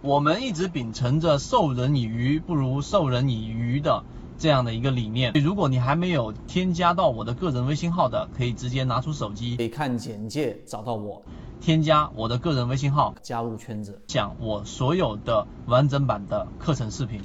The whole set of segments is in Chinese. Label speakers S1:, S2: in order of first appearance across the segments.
S1: 我们一直秉承着授人以鱼不如授人以渔的这样的一个理念。如果你还没有添加到我的个人微信号的，可以直接拿出手机，
S2: 可以看简介找到我，
S1: 添加我的个人微信号，
S2: 加入圈子，
S1: 讲我所有的完整版的课程视频。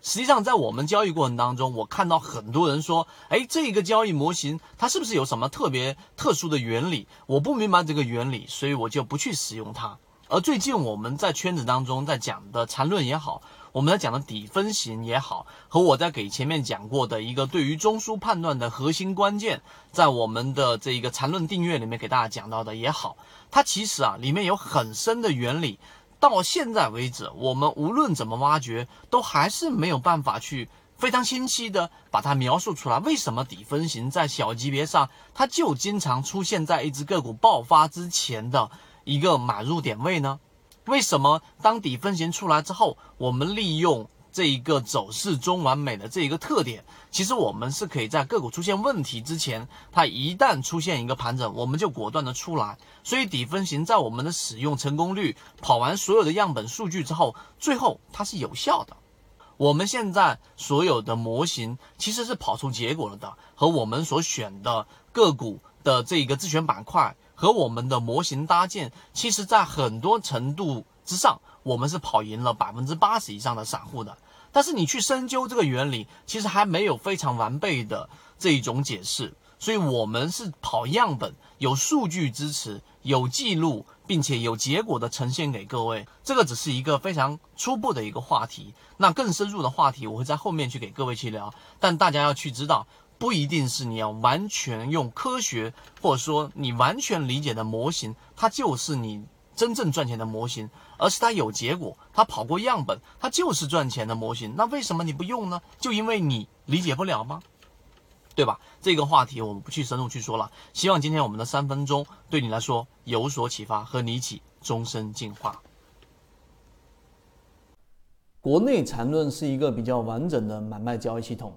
S1: 实际上，在我们交易过程当中，我看到很多人说，哎，这个交易模型它是不是有什么特别特殊的原理？我不明白这个原理，所以我就不去使用它。而最近我们在圈子当中在讲的缠论也好，我们在讲的底分型也好，和我在给前面讲过的一个对于中枢判断的核心关键，在我们的这一个缠论订阅里面给大家讲到的也好，它其实啊里面有很深的原理，到现在为止，我们无论怎么挖掘，都还是没有办法去非常清晰的把它描述出来。为什么底分型在小级别上，它就经常出现在一只个股爆发之前的？一个买入点位呢？为什么当底分型出来之后，我们利用这一个走势中完美的这一个特点，其实我们是可以在个股出现问题之前，它一旦出现一个盘整，我们就果断的出来。所以底分型在我们的使用成功率跑完所有的样本数据之后，最后它是有效的。我们现在所有的模型其实是跑出结果了的，和我们所选的个股的这一个自选板块。和我们的模型搭建，其实在很多程度之上，我们是跑赢了百分之八十以上的散户的。但是你去深究这个原理，其实还没有非常完备的这一种解释。所以，我们是跑样本，有数据支持，有记录，并且有结果的呈现给各位。这个只是一个非常初步的一个话题。那更深入的话题，我会在后面去给各位去聊。但大家要去知道。不一定是你要完全用科学，或者说你完全理解的模型，它就是你真正赚钱的模型，而是它有结果，它跑过样本，它就是赚钱的模型。那为什么你不用呢？就因为你理解不了吗？对吧？这个话题我们不去深入去说了。希望今天我们的三分钟对你来说有所启发，和你一起终身进化。
S2: 国内缠论是一个比较完整的买卖交易系统。